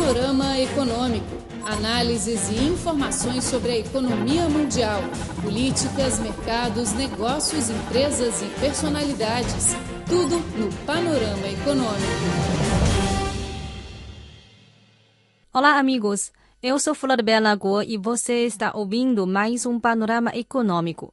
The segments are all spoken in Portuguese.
Panorama Econômico. Análises e informações sobre a economia mundial, políticas, mercados, negócios, empresas e personalidades. Tudo no Panorama Econômico. Olá, amigos. Eu sou Flor Bela Guo e você está ouvindo mais um Panorama Econômico.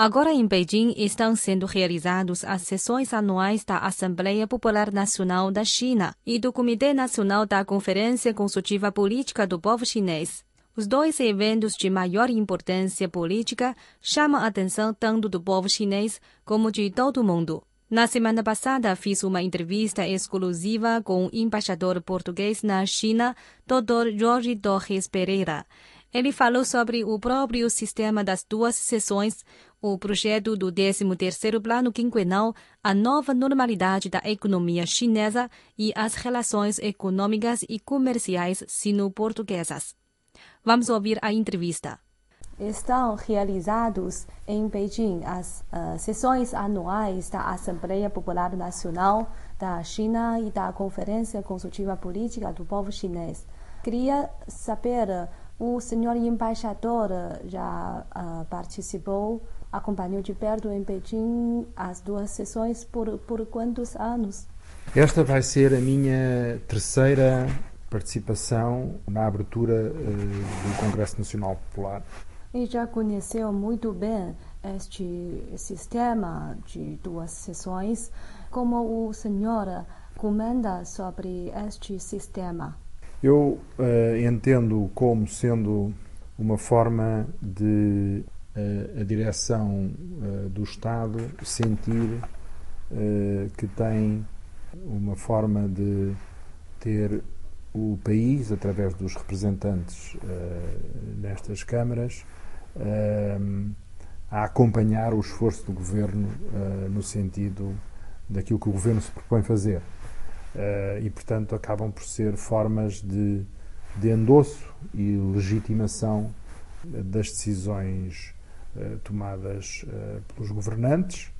Agora em Beijing estão sendo realizadas as sessões anuais da Assembleia Popular Nacional da China e do Comitê Nacional da Conferência Consultiva Política do Povo Chinês. Os dois eventos de maior importância política chamam a atenção tanto do povo chinês como de todo o mundo. Na semana passada, fiz uma entrevista exclusiva com o embaixador português na China, Dr. Jorge Torres Pereira. Ele falou sobre o próprio sistema das duas sessões, o projeto do 13º Plano Quinquenal, a nova normalidade da economia chinesa e as relações econômicas e comerciais sino-portuguesas. Vamos ouvir a entrevista. Estão realizados em Beijing as uh, sessões anuais da Assembleia Popular Nacional da China e da Conferência Consultiva Política do Povo Chinês. Queria saber o senhor embaixador já uh, participou, acompanhou de perto em Pequim as duas sessões por, por quantos anos? Esta vai ser a minha terceira participação na abertura uh, do Congresso Nacional Popular. E já conheceu muito bem este sistema de duas sessões. Como o senhor comenta sobre este sistema? Eu uh, entendo como sendo uma forma de a direção uh, do Estado sentir que tem uma forma de ter o país, através dos representantes nestas câmaras, a acompanhar o esforço do governo no sentido daquilo que o governo se propõe fazer. E, portanto, acabam por ser formas de, de endosso e legitimação das decisões tomadas uh, pelos governantes.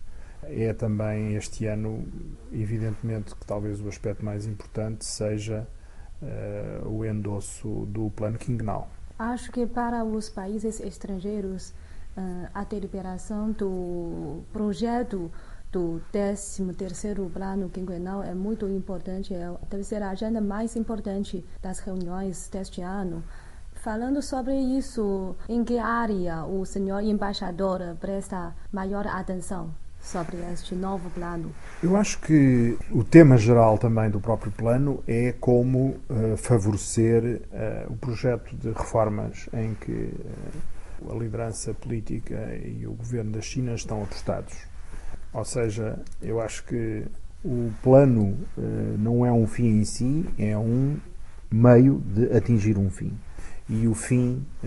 É também este ano, evidentemente, que talvez o aspecto mais importante seja o endosso do plano quinquenal. Acho que para os países estrangeiros a deliberação do projeto do 13º Plano Quinquenal é muito importante, é, deve ser a agenda mais importante das reuniões deste ano. Falando sobre isso, em que área o senhor embaixador presta maior atenção? sobre este novo plano? Eu acho que o tema geral também do próprio plano é como uh, favorecer uh, o projeto de reformas em que uh, a liderança política e o governo da China estão apostados. Ou seja, eu acho que o plano não é um fim em si, é um meio de atingir um fim. E o fim, uh,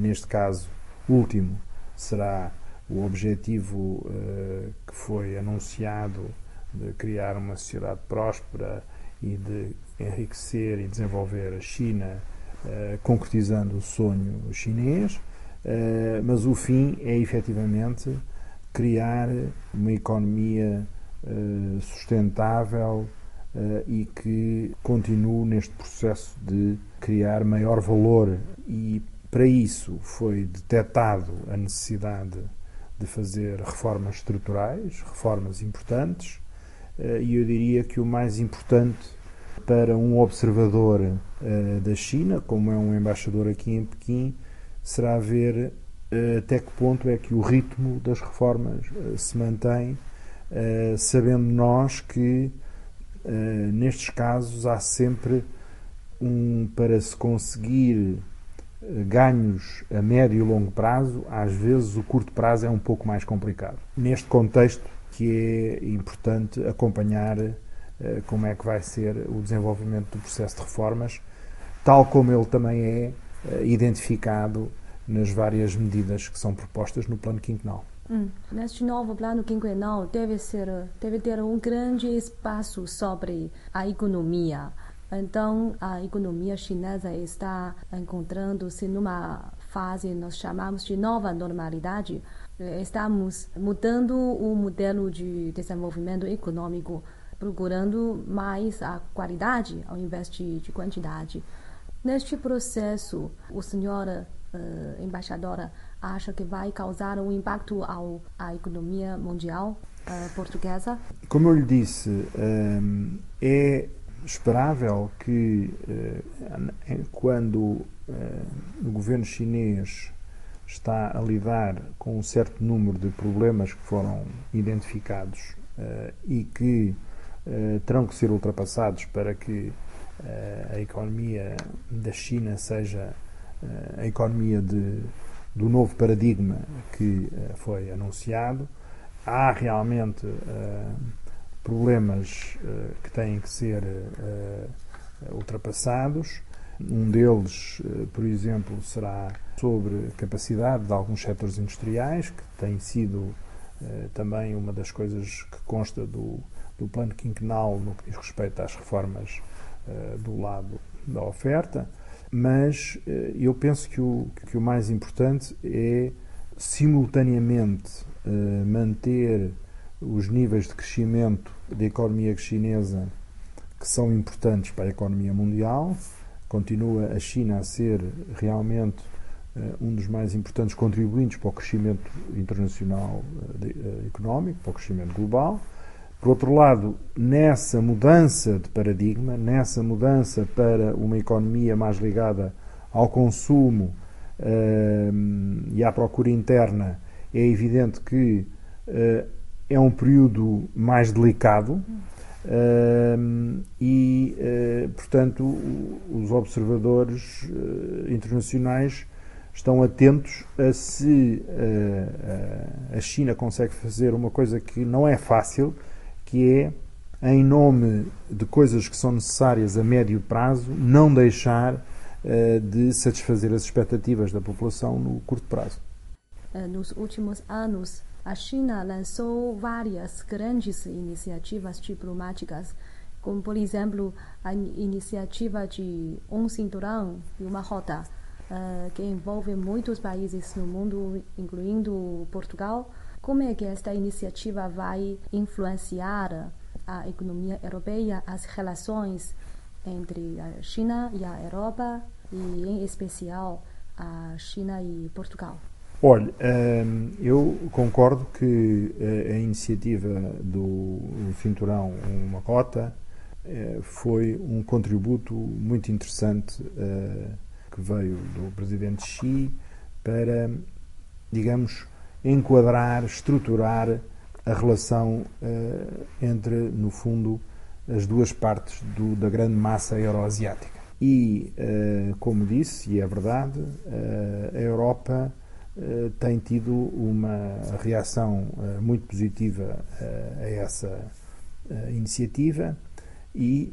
neste caso último, será o objetivo uh, que foi anunciado de criar uma sociedade próspera e de enriquecer e desenvolver a China, concretizando o sonho chinês. mas o fim é efetivamente criar uma economia sustentável e que continue neste processo de criar maior valor. E para isso foi detectado a necessidade de fazer reformas estruturais, reformas importantes, uh, e eu diria que o mais importante para um observador da China, como é um embaixador aqui em Pequim, será ver eh, até que ponto é que o ritmo das reformas eh, se mantém, eh, sabendo nós que nestes casos há sempre um para se conseguir ganhos a médio e longo prazo, às vezes o curto prazo é um pouco mais complicado. Neste contexto que é importante acompanhar como é que vai ser o desenvolvimento do processo de reformas, tal como ele também é identificado nas várias medidas que são propostas no plano quinquenal. Hum. Neste novo plano quinquenal deve ser deve ter um grande espaço sobre a economia. Então, a economia chinesa está encontrando-se numa fase nós chamamos de nova normalidade. Estamos mudando o modelo de desenvolvimento econômico procurando mais a qualidade ao invés de, de quantidade. Neste processo, o senhor uh, embaixadora acha que vai causar um impacto ao, à economia mundial uh, portuguesa? Como eu lhe disse, um, é esperável que uh, quando uh, o governo chinês está a lidar com um certo número de problemas que foram identificados e que terão que ser ultrapassados para que a economia da China seja a economia de do novo paradigma que uh, foi anunciado. Há realmente uh, problemas uh, que têm que ser ultrapassados. Um deles, por exemplo, será sobre capacidade de alguns setores industriais, que tem sido também uma das coisas que consta do, do plano quinquenal no que diz respeito às reformas do lado da oferta mas eh, eu penso que o, que o mais importante é simultaneamente eh, manter os níveis de crescimento da economia chinesa que são importantes para a economia mundial. Continua a China a ser realmente eh, um dos mais importantes contribuintes para o crescimento internacional económico, para o crescimento global. Por outro lado, nessa mudança de paradigma, nessa mudança para uma economia mais ligada ao consumo uh, e à procura interna, é evidente que uh, é um período mais delicado uh, e, portanto, os observadores internacionais estão atentos a se a China consegue fazer uma coisa que não é fácil que é, em nome de coisas que são necessárias a médio prazo, não deixar uh, de satisfazer as expectativas da população no curto prazo. Eh, nos últimos anos, a China lançou várias grandes iniciativas diplomáticas, como, por exemplo, a iniciativa de um cinturão e uma rota, uh, que envolve muitos países no mundo, incluindo Portugal como é que esta iniciativa vai influenciar a economia europeia, as relações entre a China e a Europa e, em especial, a China e Portugal? Olha, hum, eu concordo que a iniciativa do Cinturão Uma Rota eh, foi um contributo muito interessante eh, que veio do presidente Xi para, digamos, enquadrar, estruturar a relação uh, entre, no fundo, as duas partes do, da grande massa euroasiática. E, uh, como disse, e é verdade, uh, a Europa tem tido uma reação muito positiva a essa iniciativa e,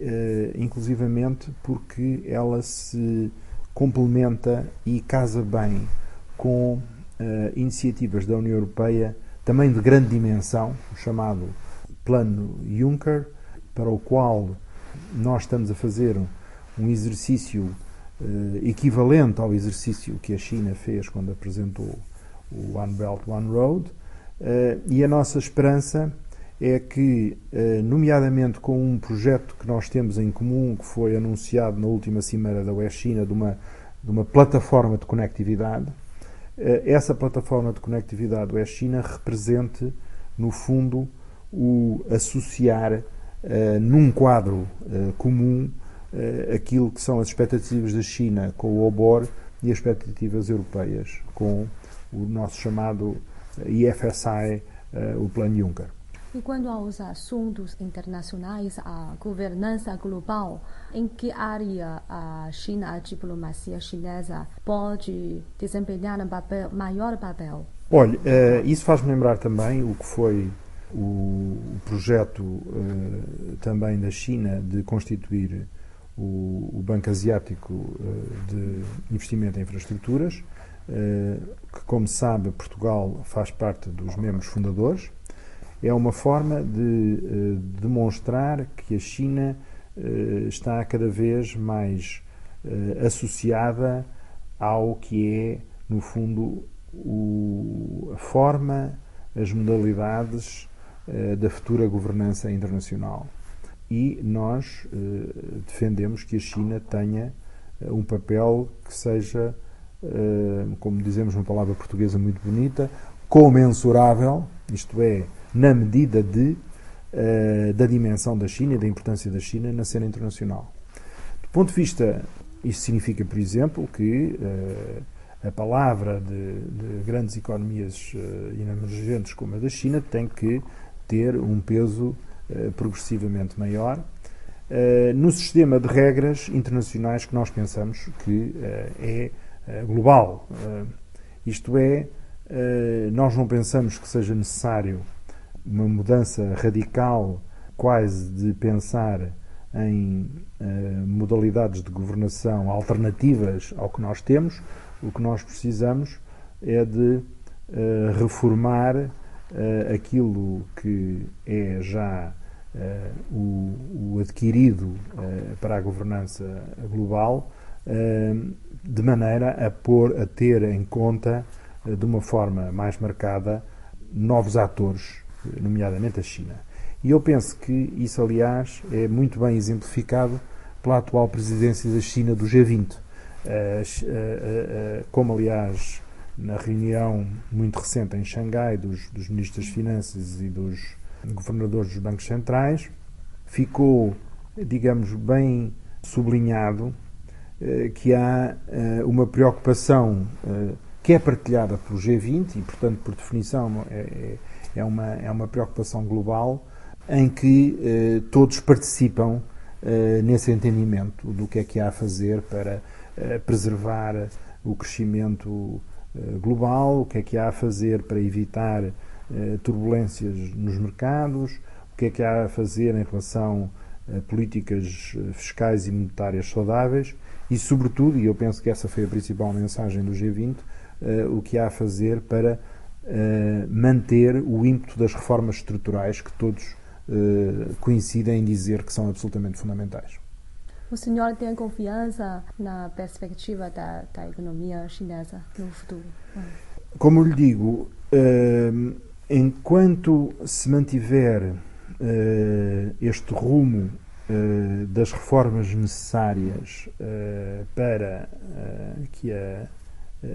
inclusivamente, porque ela se complementa e casa bem com uh, iniciativas da União Europeia, também de grande dimensão, o chamado Plano Juncker, para o qual nós estamos a fazer um, exercício uh, equivalente ao exercício que a China fez quando apresentou o One Belt, One Road, uh, e a nossa esperança é que, nomeadamente com um projeto que nós temos em comum, que foi anunciado na última cimeira da West-China, de uma, de uma plataforma de conectividade, essa plataforma de conectividade West-China represente, no fundo, o associar uh, num quadro uh, comum uh, aquilo que são as expectativas da China com o OBOR e as expectativas europeias com o nosso chamado IFSI, o Plano Juncker. E quando aos assuntos internacionais, a governança global, em que área a China, a diplomacia chinesa, pode desempenhar um papel, maior papel? Olha, uh, isso faz-me lembrar também o que foi o, projeto uh, também da China de constituir o, Banco Asiático uh, de Investimento em Infraestruturas, que, como sabe, Portugal faz parte dos membros fundadores é uma forma de uh, demonstrar que a China uh, está cada vez mais uh, associada ao que é, no fundo, o, a forma, as modalidades da futura governança internacional. e nós defendemos que a China tenha um papel que seja, como dizemos uma palavra portuguesa muito bonita, comensurável, isto é, na medida de, da dimensão da China e da importância da China na cena internacional. Do ponto de vista, isto significa, por exemplo, que a palavra de, de grandes economias uh, emergentes como a da China tem que ter um peso uh, progressivamente maior uh, no sistema de regras internacionais que nós pensamos que é global. isto é, nós não pensamos que seja necessário uma mudança radical, quase de pensar em modalidades de governação alternativas ao que nós temos, o que nós precisamos é de uh, reformar uh, aquilo que é já uh, o, o, adquirido para a governança global, de maneira a pôr, a ter em conta de uma forma mais marcada novos atores, nomeadamente a China. E eu penso que isso, aliás, é muito bem exemplificado pela atual presidência da China do G20 como aliás na reunião muito recente em Xangai dos, dos ministros das Finanças e dos governadores dos bancos centrais, ficou, digamos, bem sublinhado eh, que há eh, uma preocupação eh, que é partilhada pelo G20 e, portanto, por definição, é, é, uma, é uma preocupação global em que todos participam nesse entendimento do que é que há a fazer para preservar o crescimento eh, global, o que é que há a fazer para evitar eh, turbulências nos mercados, o que é que há a fazer em relação a políticas eh, fiscais e monetárias saudáveis e, sobretudo, e eu penso que essa foi a principal mensagem do G20, o que há a fazer para manter o ímpeto das reformas estruturais que todos coincidem em dizer que são absolutamente fundamentais. O senhor tem confiança na perspectiva da, da economia chinesa no futuro? Como lhe digo, uh, enquanto se mantiver este rumo das reformas necessárias para que a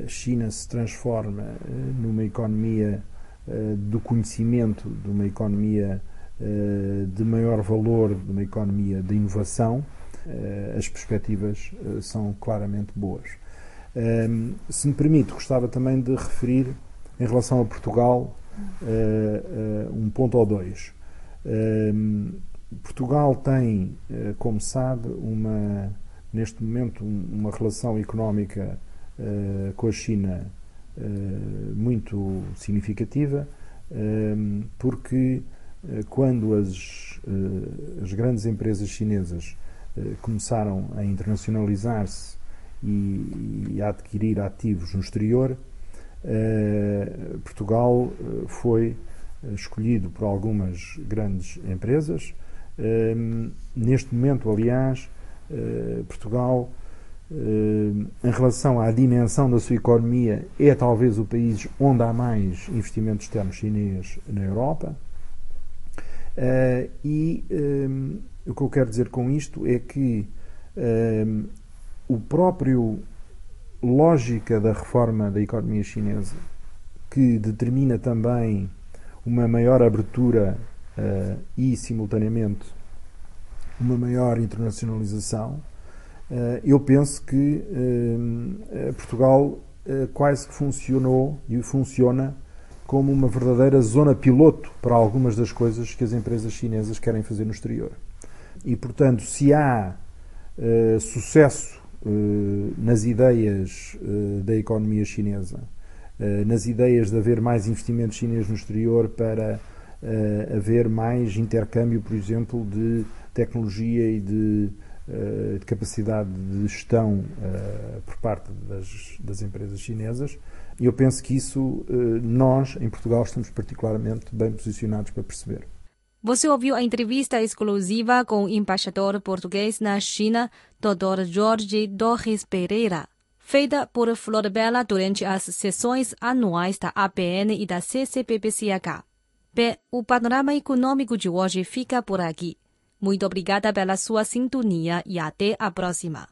China se transforme numa economia do conhecimento, de uma economia de maior valor, de uma economia de inovação, eh, as perspectivas eh, são claramente boas. Ehm, se me permite, gostava também de referir, em relação a Portugal, eh, um ponto ou dois. Ehm, Portugal tem, como sabe, uma, neste momento uma relação económica com a China muito significativa, ehm, porque quando as, as grandes empresas chinesas eh, começaram a internacionalizar-se e, e, a adquirir ativos no exterior, eh, Portugal eh, foi escolhido por algumas grandes empresas. neste momento, aliás, Portugal, em relação à dimensão da sua economia, é talvez o país onde há mais investimento externo chinês na Europa. e o que eu quero dizer com isto é que o próprio lógica da reforma da economia chinesa, que determina também uma maior abertura e, simultaneamente, uma maior internacionalização, eu penso que uh, Portugal quase que funcionou e funciona como uma verdadeira zona piloto para algumas das coisas que as empresas chinesas querem fazer no exterior. E, portanto, se há sucesso nas ideias da economia chinesa, nas ideias de haver mais investimento chinês no exterior para haver mais intercâmbio, por exemplo, de tecnologia e de, de capacidade de gestão por parte das, das empresas chinesas, eu penso que isso nós, em Portugal, estamos particularmente bem posicionados para perceber. Você ouviu a entrevista exclusiva com o embaixador português na China, Dr. Jorge Torres Pereira, feita por Flor Bela durante as sessões anuais da APN e da CCPPCH. Bem, o panorama econômico de hoje fica por aqui. Muito obrigada pela sua sintonia e até a próxima.